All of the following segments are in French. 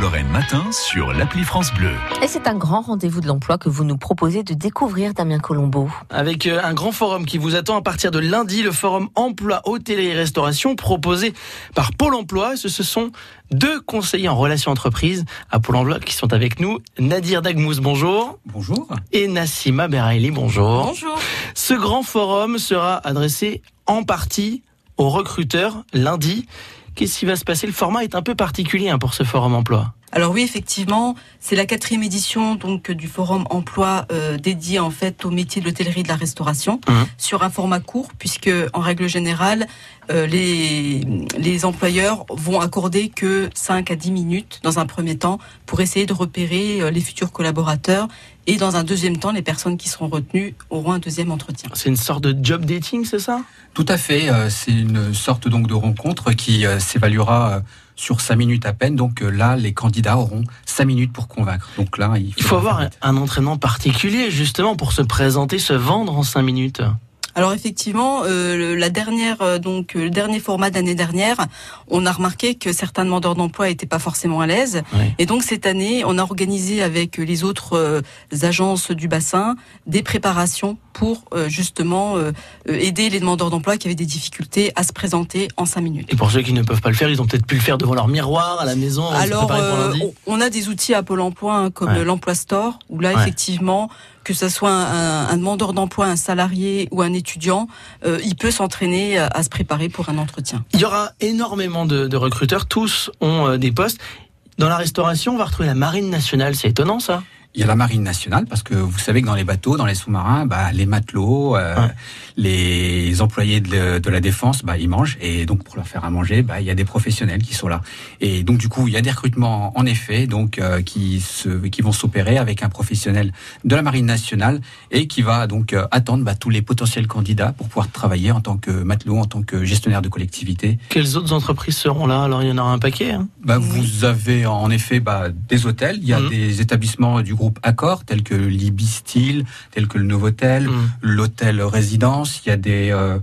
Lorraine matin sur l'appli France Bleu. Et c'est un grand rendez-vous de l'emploi que vous nous proposez de découvrir, Damien Colombo. Avec euh, un grand forum qui vous attend à partir de lundi, le forum emploi, hôtellerie et restauration proposé par Pôle emploi. Ce, ce sont deux conseillers en relations entreprises à Pôle emploi qui sont avec nous. Nadir Dagmous, bonjour. Bonjour. Et Nassima Beraili, bonjour. Bonjour. Ce grand forum sera adressé en partie aux recruteurs lundi. Qu'est-ce qui va se passer? Le format est un peu particulier hein, pour ce forum emploi. Alors oui, effectivement, c'est la quatrième édition donc du forum emploi euh, dédié en fait au métier de l'hôtellerie et de la restauration Mhm. sur un format court puisque en règle générale euh, les les employeurs vont accorder que 5 à 10 minutes dans un premier temps pour essayer de repérer euh, les futurs collaborateurs et dans un deuxième temps les personnes qui seront retenues auront un deuxième entretien. C'est une sorte de job dating, c'est ça? Tout à fait. euh, C'est une sorte donc de rencontre qui euh, s'évaluera euh, sur cinq minutes à peine. Donc euh, là, les candidats auront cinq minutes pour convaincre. Donc là, il, Il faut avoir un, vite. un entraînement particulier justement pour se présenter, se vendre en cinq minutes. Alors effectivement, euh, le- la dernière euh, donc le dernier format d'année dernière, on a remarqué que certains demandeurs d'emploi étaient pas forcément à l'aise. Et donc cette année, on a organisé avec les autres euh, agences du bassin des préparations pour euh, justement euh, euh, aider les demandeurs d'emploi qui avaient des difficultés à se présenter en cinq minutes. Et pour ceux qui ne peuvent pas le faire, ils ont peut-être pu le faire devant leur miroir à la maison. Alors, préparer pour lundi. on a des outils à Pôle Emploi hein, comme Ouais. l'Emploi Store, où là, Ouais. effectivement, que ce soit un, un demandeur d'emploi, un salarié ou un étudiant, euh, il peut s'entraîner à, à se préparer pour un entretien. Il y aura énormément de, de recruteurs, tous ont euh, des postes. Dans la restauration, on va retrouver la marine nationale, c'est étonnant ça. Il y a la marine nationale parce que vous savez que dans les bateaux, dans les sous-marins, bah, les matelots, euh, Ouais. les employés de, de la défense, bah, ils mangent et donc pour leur faire à manger, bah, il y a des professionnels qui sont là. Et donc du coup, il y a des recrutements en effet, donc euh, qui se, qui vont s'opérer avec un professionnel de la marine nationale et qui va donc euh, attendre bah, tous les potentiels candidats pour pouvoir travailler en tant que matelot, en tant que gestionnaire de collectivité. Quelles autres entreprises seront là? Alors il y en aura un paquet. hein. Bah, Vous avez en effet bah, des hôtels, il y a Mhm. des établissements du groupe Accor, tels que l'Ibistil, tels que le Novotel, Mm. l'hôtel Résidence. Il y a des euh,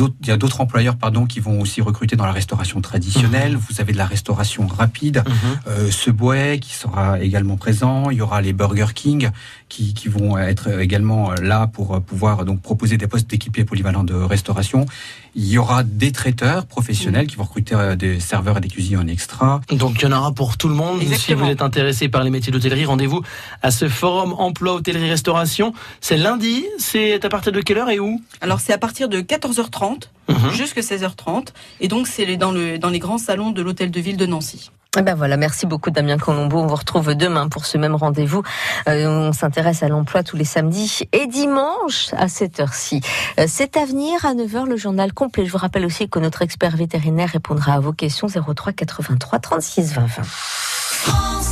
autres, il y a d'autres employeurs pardon qui vont aussi recruter dans la restauration traditionnelle. Vous avez de la restauration rapide, euh, Subway qui sera également présent. Il y aura les Burger King qui, qui vont être également là pour euh, pouvoir donc proposer des postes d'équipiers polyvalents de restauration. Il y aura des traiteurs professionnels qui vont recruter euh, des serveurs et des cuisiniers en extra. Donc il y en aura pour tout le monde. Si vous êtes intéressé par les métiers d'hôtellerie, rendez-vous à ce forum emploi hôtellerie restauration. C'est lundi, c'est à partir de quelle heure et où? Alors c'est à partir de 14h30 Mhm. jusqu'à 16h30 et donc c'est les- dans, le, dans les grands salons de l'hôtel de ville de Nancy. Eh ben voilà, merci beaucoup Damien Colombo. On vous retrouve demain pour ce même rendez-vous. Euh, on s'intéresse à l'emploi tous les samedis et dimanches à cette heure-ci. Euh, c'est à venir à 9h le journal complet. Je vous rappelle aussi que notre expert vétérinaire répondra à vos questions 03 83 36 20 20.